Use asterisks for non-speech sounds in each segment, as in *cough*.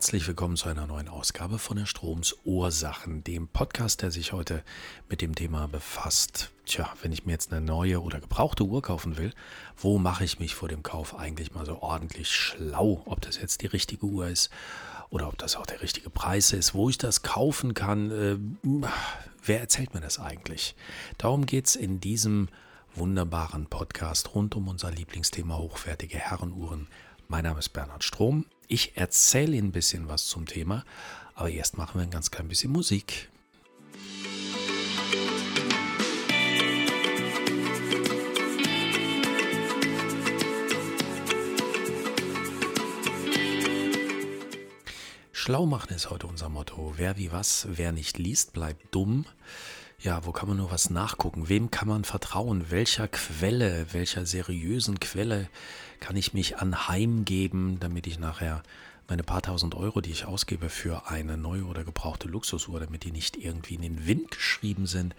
Herzlich willkommen zu einer neuen Ausgabe von der Stroms Ursachen, dem Podcast, der sich heute mit dem Thema befasst. Tja, wenn ich mir jetzt eine neue oder gebrauchte Uhr kaufen will, wo mache ich mich vor dem Kauf eigentlich mal so ordentlich schlau, ob das jetzt die richtige Uhr ist oder ob das auch der richtige Preis ist, wo ich das kaufen kann. Äh, wer erzählt mir das eigentlich? Darum geht es in diesem wunderbaren Podcast rund um unser Lieblingsthema hochwertige Herrenuhren. Mein Name ist Bernhard Strom. Ich erzähle Ihnen ein bisschen was zum Thema, aber erst machen wir ein ganz klein bisschen Musik. Schlau machen ist heute unser Motto. Wer wie was, wer nicht liest, bleibt dumm. Ja, wo kann man nur was nachgucken? Wem kann man vertrauen? Welcher Quelle, welcher seriösen Quelle kann ich mich anheimgeben, damit ich nachher meine paar tausend Euro, die ich ausgebe für eine neue oder gebrauchte Luxusuhr, damit die nicht irgendwie in den Wind geschrieben sind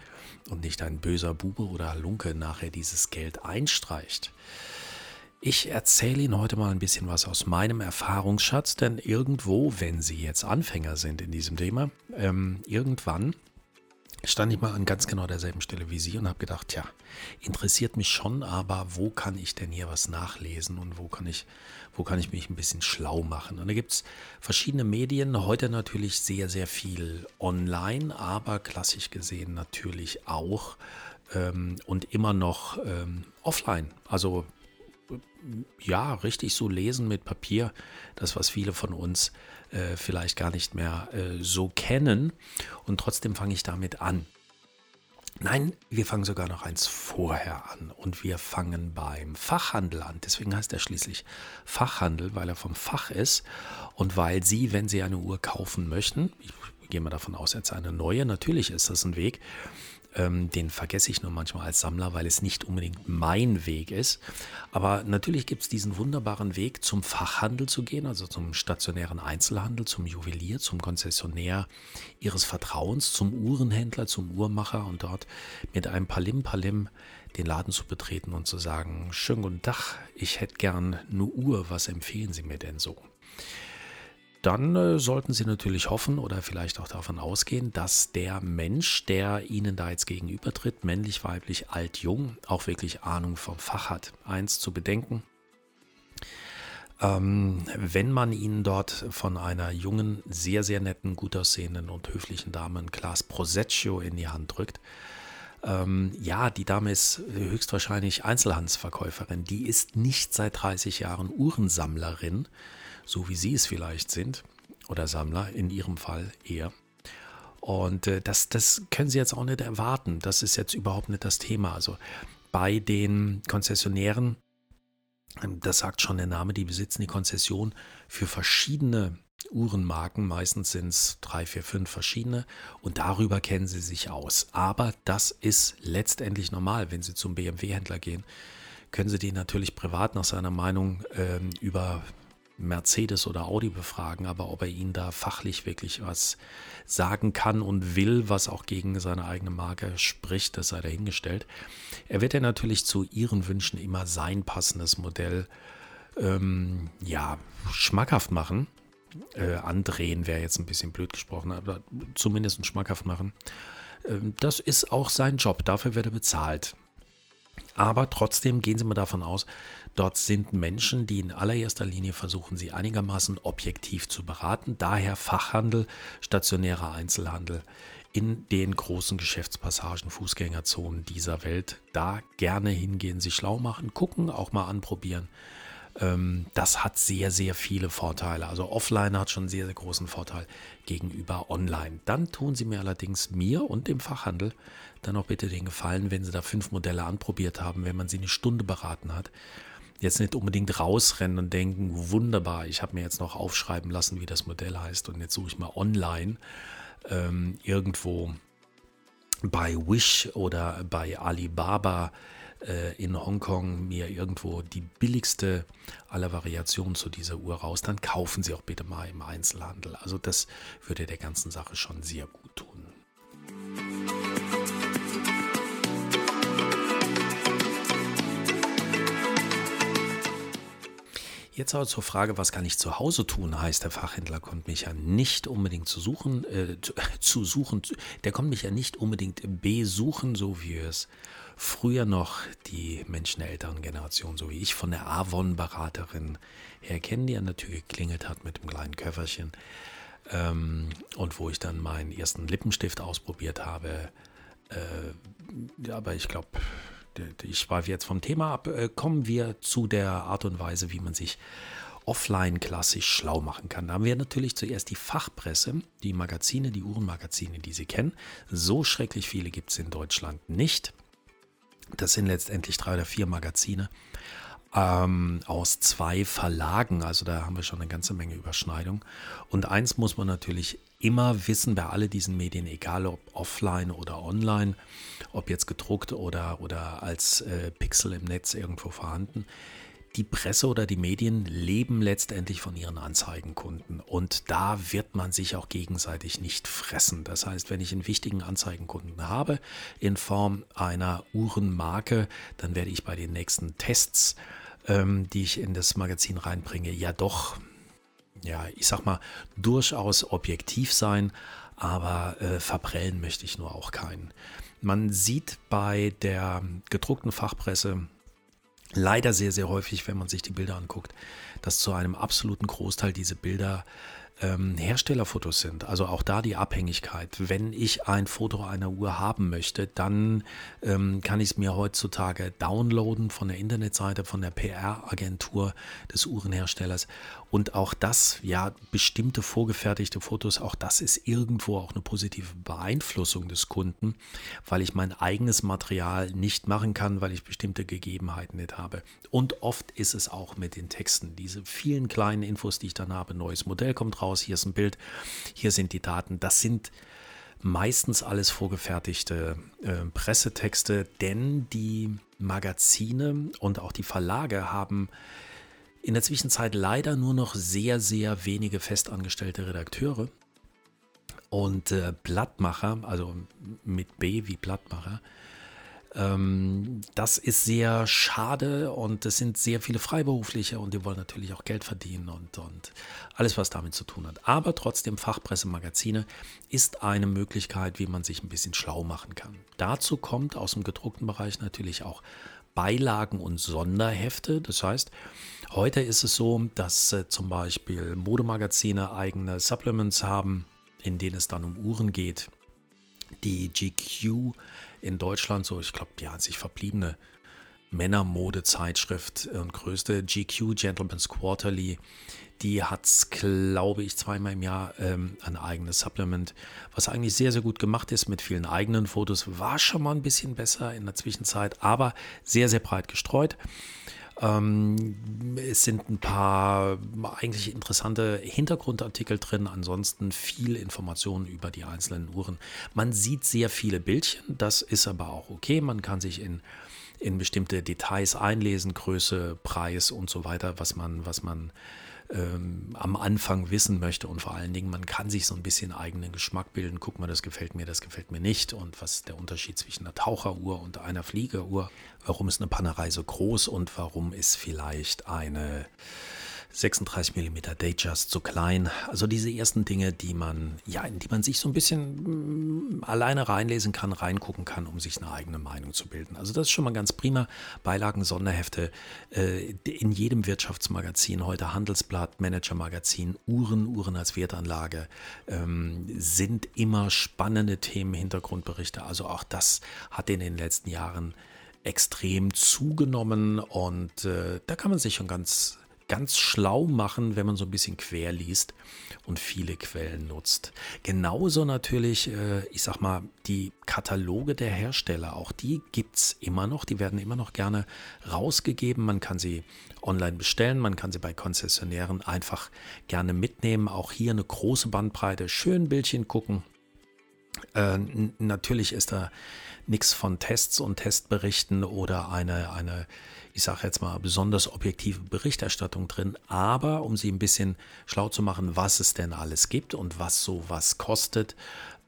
und nicht ein böser Bube oder Halunke nachher dieses Geld einstreicht. Ich erzähle Ihnen heute mal ein bisschen was aus meinem Erfahrungsschatz, denn irgendwo, wenn Sie jetzt Anfänger sind in diesem Thema, ähm, irgendwann stand ich mal an ganz genau derselben Stelle wie Sie und habe gedacht, ja, interessiert mich schon, aber wo kann ich denn hier was nachlesen und wo kann ich, wo kann ich mich ein bisschen schlau machen? Und da gibt es verschiedene Medien, heute natürlich sehr, sehr viel online, aber klassisch gesehen natürlich auch ähm, und immer noch ähm, offline. Also ja, richtig so lesen mit Papier, das, was viele von uns äh, vielleicht gar nicht mehr äh, so kennen. Und trotzdem fange ich damit an. Nein, wir fangen sogar noch eins vorher an und wir fangen beim Fachhandel an. Deswegen heißt er schließlich Fachhandel, weil er vom Fach ist und weil Sie, wenn Sie eine Uhr kaufen möchten, ich gehe mal davon aus, jetzt eine neue, natürlich ist das ein Weg, ähm, den vergesse ich nur manchmal als Sammler, weil es nicht unbedingt mein Weg ist. Aber natürlich gibt es diesen wunderbaren Weg, zum Fachhandel zu gehen, also zum stationären Einzelhandel, zum Juwelier, zum Konzessionär ihres Vertrauens, zum Uhrenhändler, zum Uhrmacher und dort mit einem Palim Palim den Laden zu betreten und zu sagen, schönen guten Tag, ich hätte gern eine Uhr, was empfehlen Sie mir denn so? Dann äh, sollten Sie natürlich hoffen oder vielleicht auch davon ausgehen, dass der Mensch, der Ihnen da jetzt gegenübertritt, männlich, weiblich, alt, jung, auch wirklich Ahnung vom Fach hat. Eins zu bedenken, ähm, wenn man Ihnen dort von einer jungen, sehr, sehr netten, gut aussehenden und höflichen Dame ein Glas Prosecco in die Hand drückt, ähm, ja, die Dame ist höchstwahrscheinlich Einzelhandelsverkäuferin. Die ist nicht seit 30 Jahren Uhrensammlerin, so wie Sie es vielleicht sind, oder Sammler in Ihrem Fall eher. Und äh, das, das können Sie jetzt auch nicht erwarten. Das ist jetzt überhaupt nicht das Thema. Also bei den Konzessionären, ähm, das sagt schon der Name, die besitzen die Konzession für verschiedene Uhrenmarken. Meistens sind es drei, vier, fünf verschiedene und darüber kennen sie sich aus. Aber das ist letztendlich normal, wenn Sie zum BMW-Händler gehen können Sie den natürlich privat nach seiner Meinung ähm, über Mercedes oder Audi befragen, aber ob er ihnen da fachlich wirklich was sagen kann und will, was auch gegen seine eigene Marke spricht, das sei dahingestellt. Er wird ja natürlich zu ihren Wünschen immer sein passendes Modell ähm, ja, schmackhaft machen. Äh, andrehen wäre jetzt ein bisschen blöd gesprochen, aber zumindest schmackhaft machen. Ähm, das ist auch sein Job, dafür wird er bezahlt. Aber trotzdem gehen Sie mal davon aus, dort sind Menschen, die in allererster Linie versuchen, Sie einigermaßen objektiv zu beraten. Daher Fachhandel, stationärer Einzelhandel in den großen Geschäftspassagen, Fußgängerzonen dieser Welt. Da gerne hingehen, sich schlau machen, gucken, auch mal anprobieren. Ähm, das hat sehr, sehr viele Vorteile. Also offline hat schon sehr, sehr großen Vorteil gegenüber online. Dann tun Sie mir allerdings mir und dem Fachhandel dann auch bitte den Gefallen, wenn Sie da fünf Modelle anprobiert haben, wenn man sie eine Stunde beraten hat. Jetzt nicht unbedingt rausrennen und denken, wunderbar, ich habe mir jetzt noch aufschreiben lassen, wie das Modell heißt und jetzt suche ich mal online ähm, irgendwo bei Wish oder bei Alibaba äh, in Hongkong mir irgendwo die billigste aller Variationen zu dieser Uhr raus, dann kaufen Sie auch bitte mal im Einzelhandel. Also das würde der ganzen Sache schon sehr gut tun. Jetzt aber zur Frage, was kann ich zu Hause tun, heißt der Fachhändler kommt mich ja nicht unbedingt zu suchen, äh, zu *laughs* suchen, der kommt mich ja nicht unbedingt besuchen, so wie es früher noch die Menschen der älteren Generation, so wie ich, von der Avon-Beraterin her kennen, die an der Tür geklingelt hat mit dem kleinen Köfferchen ähm, und wo ich dann meinen ersten Lippenstift ausprobiert habe. Äh, aber ich glaube, ich schweife jetzt vom Thema ab. Äh, kommen wir zu der Art und Weise, wie man sich offline klassisch schlau machen kann. Da haben wir natürlich zuerst die Fachpresse, die Magazine, die Uhrenmagazine, die Sie kennen. So schrecklich viele gibt es in Deutschland nicht. Das sind letztendlich drei oder vier Magazine ähm, aus zwei Verlagen. Also da haben wir schon eine ganze Menge Überschneidung. Und eins muss man natürlich immer wissen bei all diesen Medien, egal ob offline oder online, ob jetzt gedruckt oder, oder als äh, Pixel im Netz irgendwo vorhanden. Die Presse oder die Medien leben letztendlich von ihren Anzeigenkunden und da wird man sich auch gegenseitig nicht fressen. Das heißt, wenn ich einen wichtigen Anzeigenkunden habe in Form einer Uhrenmarke, dann werde ich bei den nächsten Tests ähm, die ich in das Magazin reinbringe, ja doch, ja, ich sag mal, durchaus objektiv sein, aber äh, verprellen möchte ich nur auch keinen. Man sieht bei der gedruckten Fachpresse leider sehr, sehr häufig, wenn man sich die Bilder anguckt, dass zu einem absoluten Großteil diese Bilder ähm, Herstellerfotos sind. Also auch da die Abhängigkeit. Wenn ich ein Foto einer Uhr haben möchte, dann ähm, kann ich es mir heutzutage downloaden von der Internetseite, von der PR-Agentur des Uhrenherstellers. Und auch das, ja, bestimmte vorgefertigte Fotos, auch das ist irgendwo auch eine positive Beeinflussung des Kunden, weil ich mein eigenes Material nicht machen kann, weil ich bestimmte Gegebenheiten nicht habe. Und oft ist es auch mit den Texten. Diese vielen kleinen Infos, die ich dann habe, neues Modell kommt raus, hier ist ein Bild, hier sind die Daten, das sind meistens alles vorgefertigte äh, Pressetexte, denn die Magazine und auch die Verlage haben in der Zwischenzeit leider nur noch sehr, sehr wenige festangestellte Redakteure. Und äh, Blattmacher, also mit B wie Blattmacher, das ist sehr schade und es sind sehr viele Freiberufliche und die wollen natürlich auch Geld verdienen und, und alles, was damit zu tun hat. Aber trotzdem, Fachpressemagazine ist eine Möglichkeit, wie man sich ein bisschen schlau machen kann. Dazu kommt aus dem gedruckten Bereich natürlich auch Beilagen und Sonderhefte. Das heißt, heute ist es so, dass äh, zum Beispiel Modemagazine eigene Supplements haben, in denen es dann um Uhren geht. Die GQ in Deutschland, so ich glaube, die einzig verbliebene Männermode-Zeitschrift und größte GQ Gentleman's Quarterly, die hat, glaube ich, zweimal im Jahr ähm, ein eigenes Supplement, was eigentlich sehr, sehr gut gemacht ist mit vielen eigenen Fotos. War schon mal ein bisschen besser in der Zwischenzeit, aber sehr, sehr breit gestreut. Ähm, es sind ein paar eigentlich interessante Hintergrundartikel drin, ansonsten viel Informationen über die einzelnen Uhren. Man sieht sehr viele Bildchen, das ist aber auch okay. Man kann sich in in bestimmte Details einlesen, Größe, Preis und so weiter, was man, was man ähm, am Anfang wissen möchte. Und vor allen Dingen, man kann sich so ein bisschen eigenen Geschmack bilden. Guck mal, das gefällt mir, das gefällt mir nicht. Und was ist der Unterschied zwischen einer Taucheruhr und einer Fliegeruhr? Warum ist eine Panerei so groß und warum ist vielleicht eine 36 mm Datejust zu klein. Also diese ersten Dinge, die man, ja, in die man sich so ein bisschen mm, alleine reinlesen kann, reingucken kann, um sich eine eigene Meinung zu bilden. Also das ist schon mal ganz prima. Beilagen, Sonderhefte äh, in jedem Wirtschaftsmagazin, heute Handelsblatt, Managermagazin, Uhren, Uhren als Wertanlage, ähm, sind immer spannende Themen, Hintergrundberichte. Also auch das hat in den letzten Jahren extrem zugenommen und äh, da kann man sich schon ganz ganz schlau machen, wenn man so ein bisschen quer liest und viele Quellen nutzt. Genauso natürlich, äh, ich sag mal, die Kataloge der Hersteller, auch die gibt es immer noch, die werden immer noch gerne rausgegeben. Man kann sie online bestellen, man kann sie bei Konzessionären einfach gerne mitnehmen. Auch hier eine große Bandbreite, schön Bildchen gucken. Äh, natürlich ist da nichts von Tests und Testberichten oder eine, eine ich sage jetzt mal, besonders objektive Berichterstattung drin, aber um sie ein bisschen schlau zu machen, was es denn alles gibt und was sowas kostet.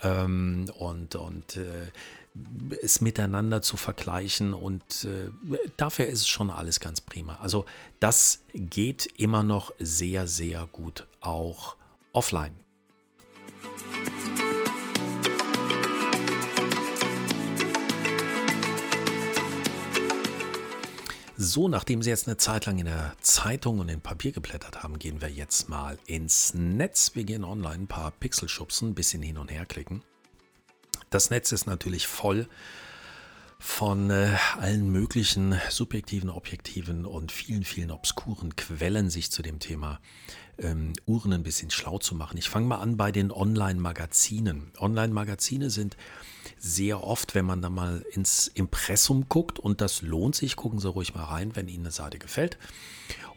Ähm, und und äh, es miteinander zu vergleichen und äh, dafür ist es schon alles ganz prima. Also das geht immer noch sehr, sehr gut, auch offline. So, nachdem Sie jetzt eine Zeit lang in der Zeitung und in Papier geblättert haben, gehen wir jetzt mal ins Netz. Wir gehen online ein paar Pixel schubsen, ein bisschen hin und her klicken. Das Netz ist natürlich voll von äh, allen möglichen subjektiven, objektiven und vielen, vielen obskuren Quellen, sich zu dem Thema ähm, Uhren ein bisschen schlau zu machen. Ich fange mal an bei den Online-Magazinen. Online-Magazine sind sehr oft, wenn man da mal ins Impressum guckt, und das lohnt sich, gucken Sie ruhig mal rein, wenn Ihnen eine Seite gefällt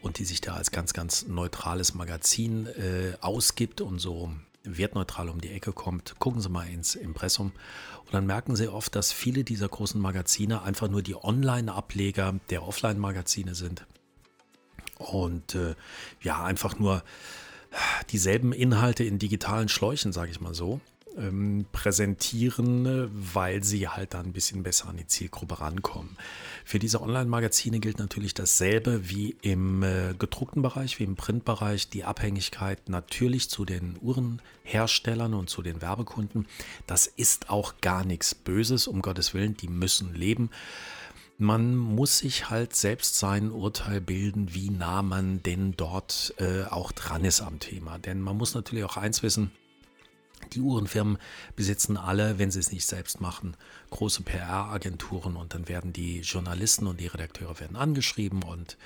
und die sich da als ganz, ganz neutrales Magazin äh, ausgibt und so wertneutral um die Ecke kommt, gucken Sie mal ins Impressum. Und dann merken Sie oft, dass viele dieser großen Magazine einfach nur die Online-Ableger der Offline-Magazine sind. Und äh, ja, einfach nur dieselben Inhalte in digitalen Schläuchen, sage ich mal so ähm, präsentieren, weil sie halt da ein bisschen besser an die Zielgruppe rankommen. Für diese Online-Magazine gilt natürlich dasselbe wie im äh, gedruckten Bereich, wie im Printbereich. Die Abhängigkeit natürlich zu den Uhrenherstellern und zu den Werbekunden. Das ist auch gar nichts Böses, um Gottes Willen, die müssen leben. Man muss sich halt selbst sein Urteil bilden, wie nah man denn dort äh, auch dran ist am Thema. Denn man muss natürlich auch eins wissen, die Uhrenfirmen besitzen alle, wenn sie es nicht selbst machen, große PR-Agenturen und dann werden die Journalisten und die Redakteure werden angeschrieben und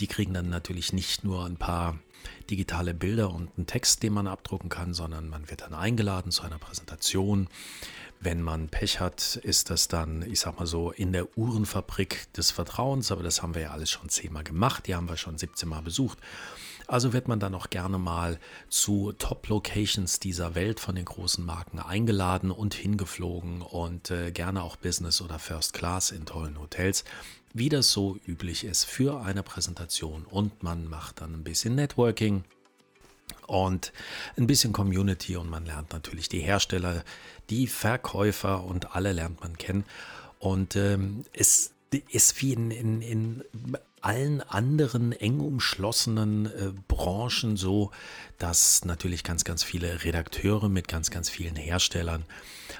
die kriegen dann natürlich nicht nur ein paar digitale Bilder und einen Text, den man abdrucken kann, sondern man wird dann eingeladen zu einer Präsentation. Wenn man Pech hat, ist das dann, ich sag mal so, in der Uhrenfabrik des Vertrauens, aber das haben wir ja alles schon zehnmal gemacht, die haben wir schon 17 Mal besucht. Also wird man dann auch gerne mal zu Top-Locations dieser Welt von den großen Marken eingeladen und hingeflogen und äh, gerne auch Business oder First Class in tollen Hotels, wie das so üblich ist für eine Präsentation. Und man macht dann ein bisschen Networking und ein bisschen Community und man lernt natürlich die Hersteller, die Verkäufer und alle lernt man kennen. Und ähm, es ist wie in, in, in allen anderen eng umschlossenen äh, Branchen so, dass natürlich ganz, ganz viele Redakteure mit ganz, ganz vielen Herstellern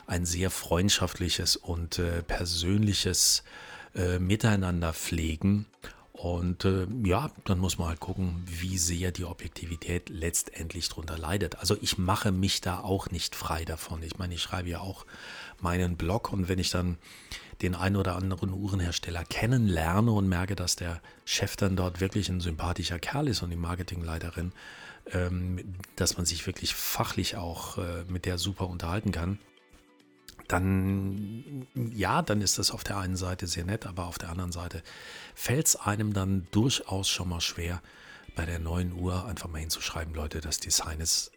ein sehr freundschaftliches und äh, persönliches äh, Miteinander pflegen. Und äh, ja, dann muss man halt gucken, wie sehr die Objektivität letztendlich darunter leidet. Also ich mache mich da auch nicht frei davon. Ich meine, ich schreibe ja auch meinen Blog und wenn ich dann den einen oder anderen Uhrenhersteller kennenlerne und merke, dass der Chef dann dort wirklich ein sympathischer Kerl ist und die Marketingleiterin, ähm, dass man sich wirklich fachlich auch äh, mit der super unterhalten kann, dann ja, dann ist das auf der einen Seite sehr nett, aber auf der anderen Seite fällt es einem dann durchaus schon mal schwer, bei der neuen Uhr einfach mal hinzuschreiben, Leute, das Design ist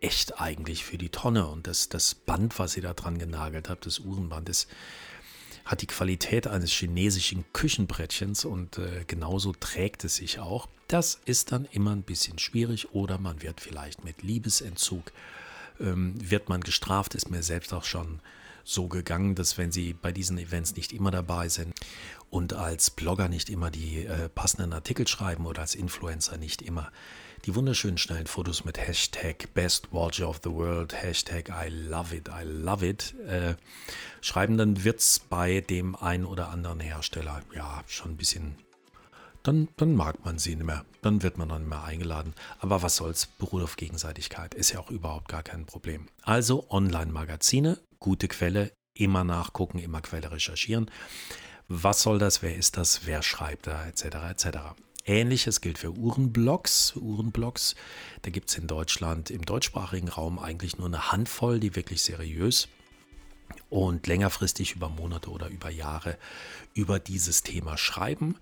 echt eigentlich für die Tonne und das, das Band, was ihr da dran genagelt habt, das Uhrenband, ist hat die Qualität eines chinesischen Küchenbrettchens und äh, genauso trägt es sich auch. Das ist dann immer ein bisschen schwierig oder man wird vielleicht mit Liebesentzug, ähm, wird man gestraft, ist mir selbst auch schon so gegangen, dass wenn Sie bei diesen Events nicht immer dabei sind und als Blogger nicht immer die äh, passenden Artikel schreiben oder als Influencer nicht immer die wunderschönen schnellen Fotos mit Hashtag Best Watch of the World, Hashtag I love it, I love it äh, schreiben, dann wird es bei dem einen oder anderen Hersteller ja schon ein bisschen, dann, dann mag man sie nicht mehr, dann wird man dann nicht mehr eingeladen. Aber was soll's, beruht auf Gegenseitigkeit, ist ja auch überhaupt gar kein Problem. Also Online-Magazine, gute Quelle, immer nachgucken, immer Quelle recherchieren. Was soll das, wer ist das, wer schreibt da, etc. etc. Ähnliches gilt für Uhrenblocks. Uhrenblocks, da gibt es in Deutschland im deutschsprachigen Raum eigentlich nur eine Handvoll, die wirklich seriös und längerfristig über Monate oder über Jahre über dieses Thema schreiben.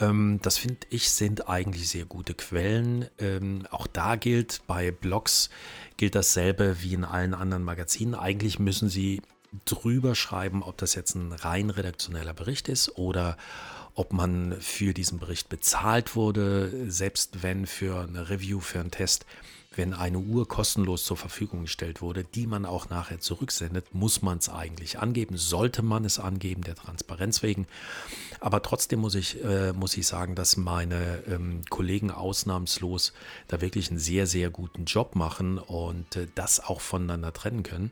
Ähm, das finde ich sind eigentlich sehr gute Quellen. Ähm, auch da gilt bei Blogs gilt dasselbe wie in allen anderen Magazinen. Eigentlich müssen sie drüber schreiben, ob das jetzt ein rein redaktioneller Bericht ist oder ob man für diesen Bericht bezahlt wurde, selbst wenn für eine Review, für einen Test wenn eine Uhr kostenlos zur Verfügung gestellt wurde, die man auch nachher zurücksendet, muss man es eigentlich angeben, sollte man es angeben, der Transparenz wegen. Aber trotzdem muss ich, äh, muss ich sagen, dass meine ähm, Kollegen ausnahmslos da wirklich einen sehr, sehr guten Job machen und äh, das auch voneinander trennen können.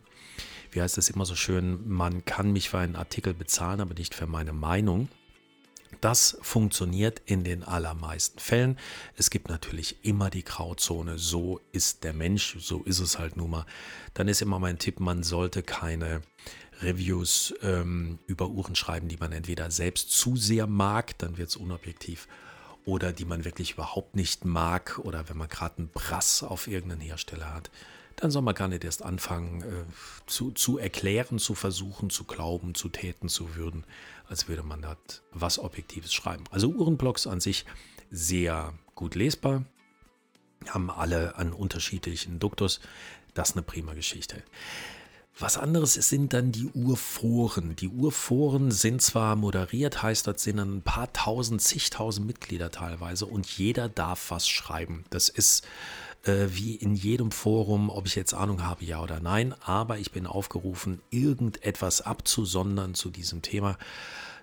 Wie heißt es immer so schön, man kann mich für einen Artikel bezahlen, aber nicht für meine Meinung. Das funktioniert in den allermeisten Fällen. Es gibt natürlich immer die Grauzone. So ist der Mensch, so ist es halt nun mal. Dann ist immer mein Tipp, man sollte keine Reviews ähm, über Uhren schreiben, die man entweder selbst zu sehr mag, dann wird es unobjektiv, oder die man wirklich überhaupt nicht mag, oder wenn man gerade einen Brass auf irgendeinen Hersteller hat, dann soll man gar nicht erst anfangen äh, zu, zu erklären, zu versuchen, zu glauben, zu täten, zu würden als würde man dort was Objektives schreiben. Also Uhrenblocks an sich sehr gut lesbar, haben alle einen unterschiedlichen Duktus. Das ist eine prima Geschichte. Was anderes sind dann die Urforen. Die Urforen sind zwar moderiert, heißt, das sind ein paar tausend, zigtausend Mitglieder teilweise und jeder darf was schreiben. Das ist äh, wie in jedem Forum, ob ich jetzt Ahnung habe, ja oder nein, aber ich bin aufgerufen, irgendetwas abzusondern zu diesem Thema.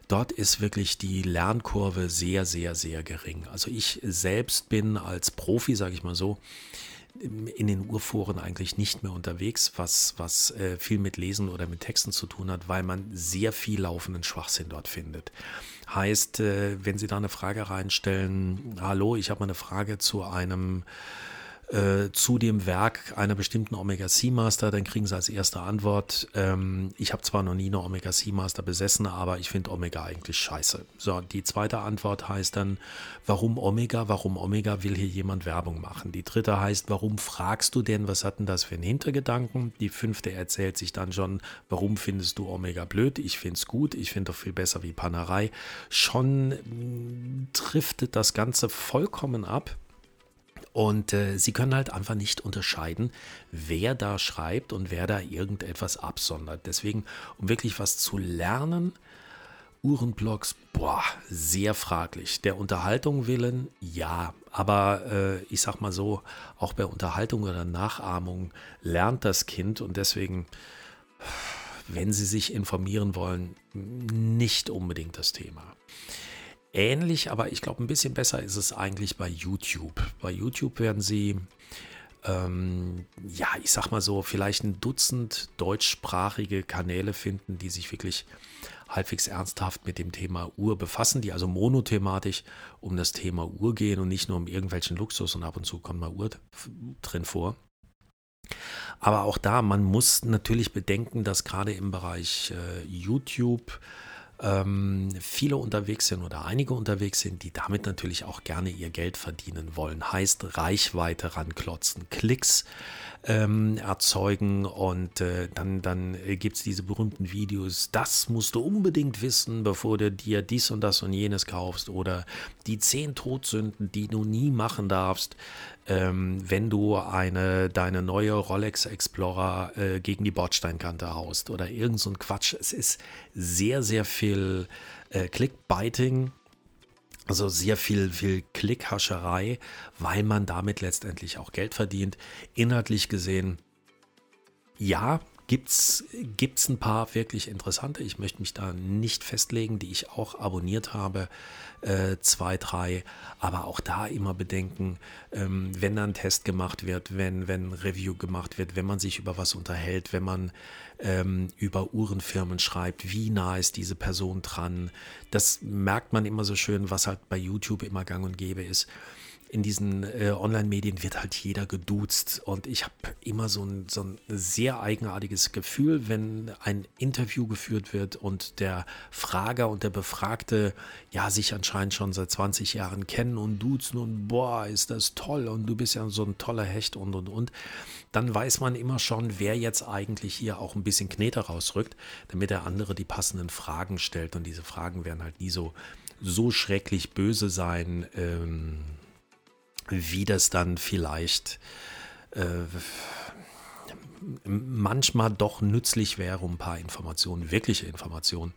Dort ist wirklich die Lernkurve sehr, sehr, sehr gering. Also ich selbst bin als Profi, sage ich mal so, in den Urforen eigentlich nicht mehr unterwegs, was, was äh, viel mit Lesen oder mit Texten zu tun hat, weil man sehr viel laufenden Schwachsinn dort findet. Heißt, äh, wenn Sie da eine Frage reinstellen, hallo, ich habe mal eine Frage zu einem äh, zu dem Werk einer bestimmten Omega-C-Master, dann kriegen Sie als erste Antwort, ähm, ich habe zwar noch nie eine Omega-C-Master besessen, aber ich finde Omega eigentlich scheiße. So, die zweite Antwort heißt dann, warum Omega, warum Omega will hier jemand Werbung machen? Die dritte heißt, warum fragst du denn, was hat denn das für einen Hintergedanken? Die fünfte erzählt sich dann schon, warum findest du Omega blöd? Ich finde es gut, ich finde doch viel besser wie Panerei. Schon mh, mm, driftet das Ganze vollkommen ab und äh, sie können halt einfach nicht unterscheiden, wer da schreibt und wer da irgendetwas absondert. Deswegen, um wirklich was zu lernen, Uhrenblocks, boah, sehr fraglich. Der Unterhaltung willen, ja. Aber äh, ich sag mal so, auch bei Unterhaltung oder Nachahmung lernt das Kind und deswegen, wenn Sie sich informieren wollen, nicht unbedingt das Thema ähnlich, aber ich glaube, ein bisschen besser ist es eigentlich bei YouTube. Bei YouTube werden Sie, ähm, ja, ich sag mal so, vielleicht ein Dutzend deutschsprachige Kanäle finden, die sich wirklich halbwegs ernsthaft mit dem Thema Uhr befassen, die also monothematisch um das Thema Uhr gehen und nicht nur um irgendwelchen Luxus und ab und zu kommt mal Uhr drin vor. Aber auch da, man muss natürlich bedenken, dass gerade im Bereich äh, YouTube ähm, viele unterwegs sind oder einige unterwegs sind, die damit natürlich auch gerne ihr Geld verdienen wollen. Heißt Reichweite ranklotzen, Klicks ähm, erzeugen und äh, dann, dann gibt es diese berühmten Videos, das musst du unbedingt wissen, bevor du dir dies und das und jenes kaufst oder die zehn Todsünden, die du nie machen darfst, ähm, wenn du eine, deine neue Rolex Explorer äh, gegen die Bordsteinkante haust oder irgend so ein Quatsch. Es ist sehr, sehr viel äh, Clickbiting, also sehr viel, viel Klickhascherei, weil man damit letztendlich auch Geld verdient. Inhaltlich gesehen, ja, gibt es ein paar wirklich interessante. Ich möchte mich da nicht festlegen, die ich auch abonniert habe äh, zwei, drei. Aber auch da immer bedenken, ähm, wenn ein Test gemacht wird, wenn, wenn Review gemacht wird, wenn man sich über was unterhält, wenn man ähm, über Uhrenfirmen schreibt, wie nah ist diese Person dran. Das merkt man immer so schön, was halt bei YouTube immer gang und gäbe ist in diesen äh, Online-Medien wird halt jeder geduzt und ich habe immer so ein, so ein sehr eigenartiges Gefühl, wenn ein Interview geführt wird und der Frager und der Befragte ja sich anscheinend schon seit 20 Jahren kennen und duzen und boah, ist das toll und du bist ja so ein toller Hecht und und und, dann weiß man immer schon, wer jetzt eigentlich hier auch ein bisschen Knete rausrückt, damit der andere die passenden Fragen stellt und diese Fragen werden halt nie so so schrecklich böse sein. Ähm, wie das dann vielleicht äh, manchmal doch nützlich wäre, um ein paar Informationen, wirkliche Informationen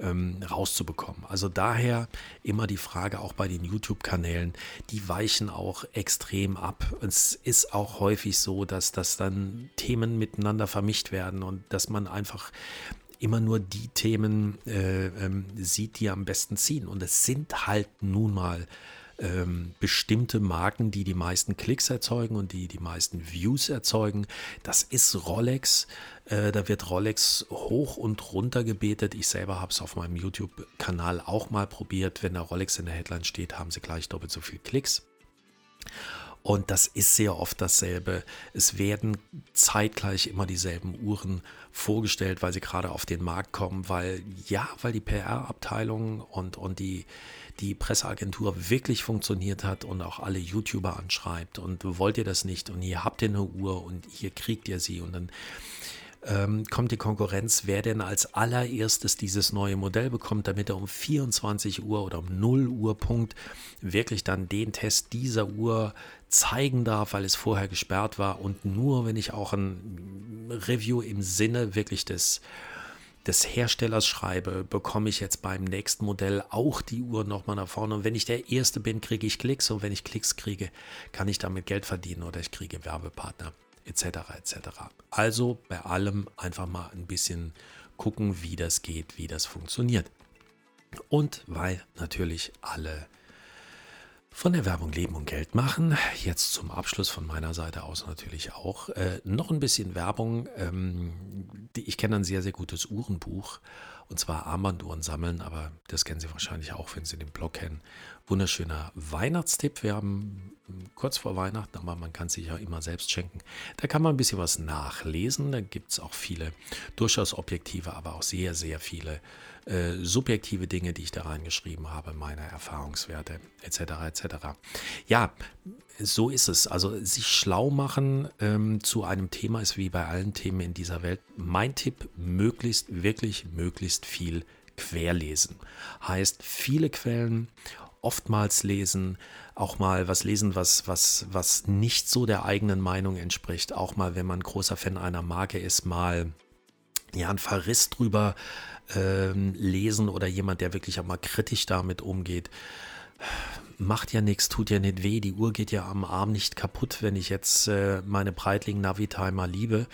ähm, rauszubekommen. Also daher immer die Frage auch bei den YouTube-Kanälen, die weichen auch extrem ab. Es ist auch häufig so, dass, dass dann Themen miteinander vermischt werden und dass man einfach immer nur die Themen äh, ähm, sieht, die am besten ziehen. Und es sind halt nun mal ähm, bestimmte Marken, die die meisten Klicks erzeugen und die die meisten Views erzeugen. Das ist Rolex. Äh, da wird Rolex hoch und runter gebetet. Ich selber habe es auf meinem YouTube-Kanal auch mal probiert. Wenn da Rolex in der Headline steht, haben sie gleich doppelt so viele Klicks. Und das ist sehr oft dasselbe. Es werden zeitgleich immer dieselben Uhren vorgestellt, weil sie gerade auf den Markt kommen, weil ja, weil die PR-Abteilung und, und die, die Presseagentur wirklich funktioniert hat und auch alle YouTuber anschreibt und wollt ihr das nicht und hier habt ihr eine Uhr und hier kriegt ihr sie und dann ähm, kommt die Konkurrenz, wer denn als allererstes dieses neue Modell bekommt, damit er um 24 Uhr oder um 0 Uhr Punkt wirklich dann den Test dieser Uhr zeigen darf, weil es vorher gesperrt war und nur wenn ich auch ein Review im Sinne wirklich des des Herstellers schreibe, bekomme ich jetzt beim nächsten Modell auch die Uhr nochmal nach vorne. Und wenn ich der Erste bin, kriege ich Klicks. Und wenn ich Klicks kriege, kann ich damit Geld verdienen oder ich kriege Werbepartner etc. etc. Also bei allem einfach mal ein bisschen gucken, wie das geht, wie das funktioniert. Und weil natürlich alle von der Werbung leben und Geld machen. Jetzt zum Abschluss von meiner Seite aus natürlich auch äh, noch ein bisschen Werbung. Ähm, ich kenne ein sehr, sehr gutes Uhrenbuch und zwar Armbanduhren sammeln, aber das kennen Sie wahrscheinlich auch, wenn Sie den Blog kennen. Wunderschöner Weihnachtstipp. Wir haben kurz vor Weihnachten, aber man kann sich ja immer selbst schenken. Da kann man ein bisschen was nachlesen. Da gibt es auch viele durchaus objektive, aber auch sehr, sehr viele äh, subjektive Dinge, die ich da reingeschrieben habe, meine Erfahrungswerte etc. etc. Ja, so ist es. Also sich schlau machen ähm, zu einem Thema ist wie bei allen Themen in dieser Welt. Mein Tipp, möglichst, wirklich möglichst viel querlesen. Heißt viele Quellen oftmals lesen, auch mal was lesen, was, was, was nicht so der eigenen Meinung entspricht. Auch mal, wenn man großer Fan einer Marke ist, mal ja, ein Verriss drüber ähm, lesen oder jemand, der wirklich auch mal kritisch damit umgeht. Macht ja nichts, tut ja nicht weh. Die Uhr geht ja am Arm nicht kaputt, wenn ich jetzt äh, meine Breitling Navitimer liebe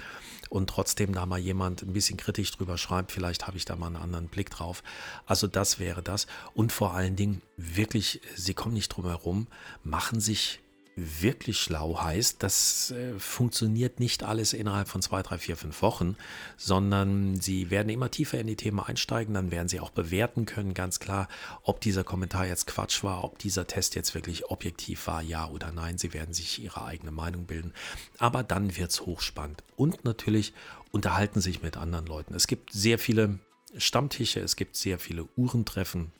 und trotzdem da mal jemand ein bisschen kritisch drüber schreibt, vielleicht habe ich da mal einen anderen Blick drauf. Also das wäre das. Und vor allen Dingen wirklich, Sie kommen nicht drum herum, machen sich wirklich schlau heißt, das äh, funktioniert nicht alles innerhalb von zwei, drei, vier, fünf Wochen, sondern sie werden immer tiefer in die Themen einsteigen, dann werden sie auch bewerten können, ganz klar, ob dieser Kommentar jetzt Quatsch war, ob dieser Test jetzt wirklich objektiv war, ja oder nein. Sie werden sich ihre eigene Meinung bilden. Aber dann wird es hochspannend. Und natürlich unterhalten sich mit anderen Leuten. Es gibt sehr viele Stammtische, es gibt sehr viele Uhrentreffen,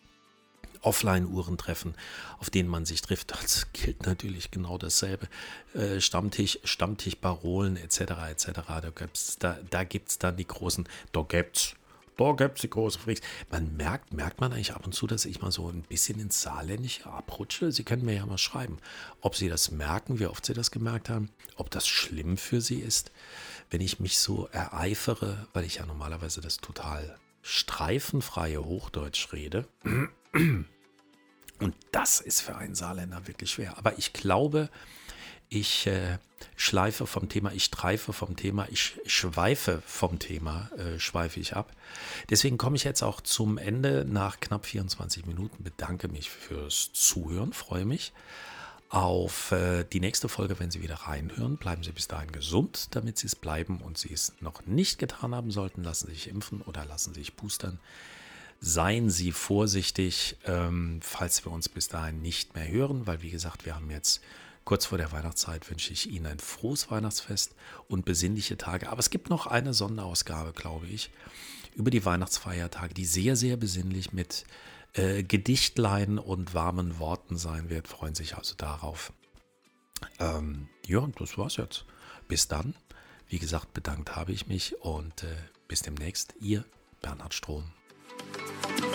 Offline-Uhren treffen, auf denen man sich trifft. Das gilt natürlich genau dasselbe. Äh, Stammtisch, Stammtischparolen etc. etc. Da gibt es da, da gibt's dann die großen, da gibt's da gibt es die großen Freaks. Man merkt, merkt man eigentlich ab und zu, dass ich mal so ein bisschen ins Saarländische abrutsche. Sie können mir ja mal schreiben, ob Sie das merken, wie oft Sie das gemerkt haben, ob das schlimm für Sie ist, wenn ich mich so ereifere, weil ich ja normalerweise das total streifenfreie Hochdeutsch rede. Und das ist für einen Saarländer wirklich schwer. Aber ich glaube, ich äh, schleife vom Thema, ich streife vom Thema, ich schweife vom Thema, äh, schweife ich ab. Deswegen komme ich jetzt auch zum Ende nach knapp 24 Minuten. Bedanke mich fürs Zuhören, freue mich auf äh, die nächste Folge, wenn Sie wieder reinhören. Bleiben Sie bis dahin gesund, damit Sie es bleiben und Sie es noch nicht getan haben sollten. Lassen Sie sich impfen oder lassen Sie sich boostern. Seien Sie vorsichtig, ähm, falls wir uns bis dahin nicht mehr hören, weil wie gesagt, wir haben jetzt kurz vor der Weihnachtszeit wünsche ich Ihnen ein frohes Weihnachtsfest und besinnliche Tage. Aber es gibt noch eine Sonderausgabe, glaube ich, über die Weihnachtsfeiertage, die sehr, sehr besinnlich mit äh, Gedichtlein und warmen Worten sein wird. Freuen sich also darauf. Ähm, ja, das war's jetzt. Bis dann. Wie gesagt, bedankt habe ich mich und äh, bis demnächst. Ihr Bernhard Strom. Thank you.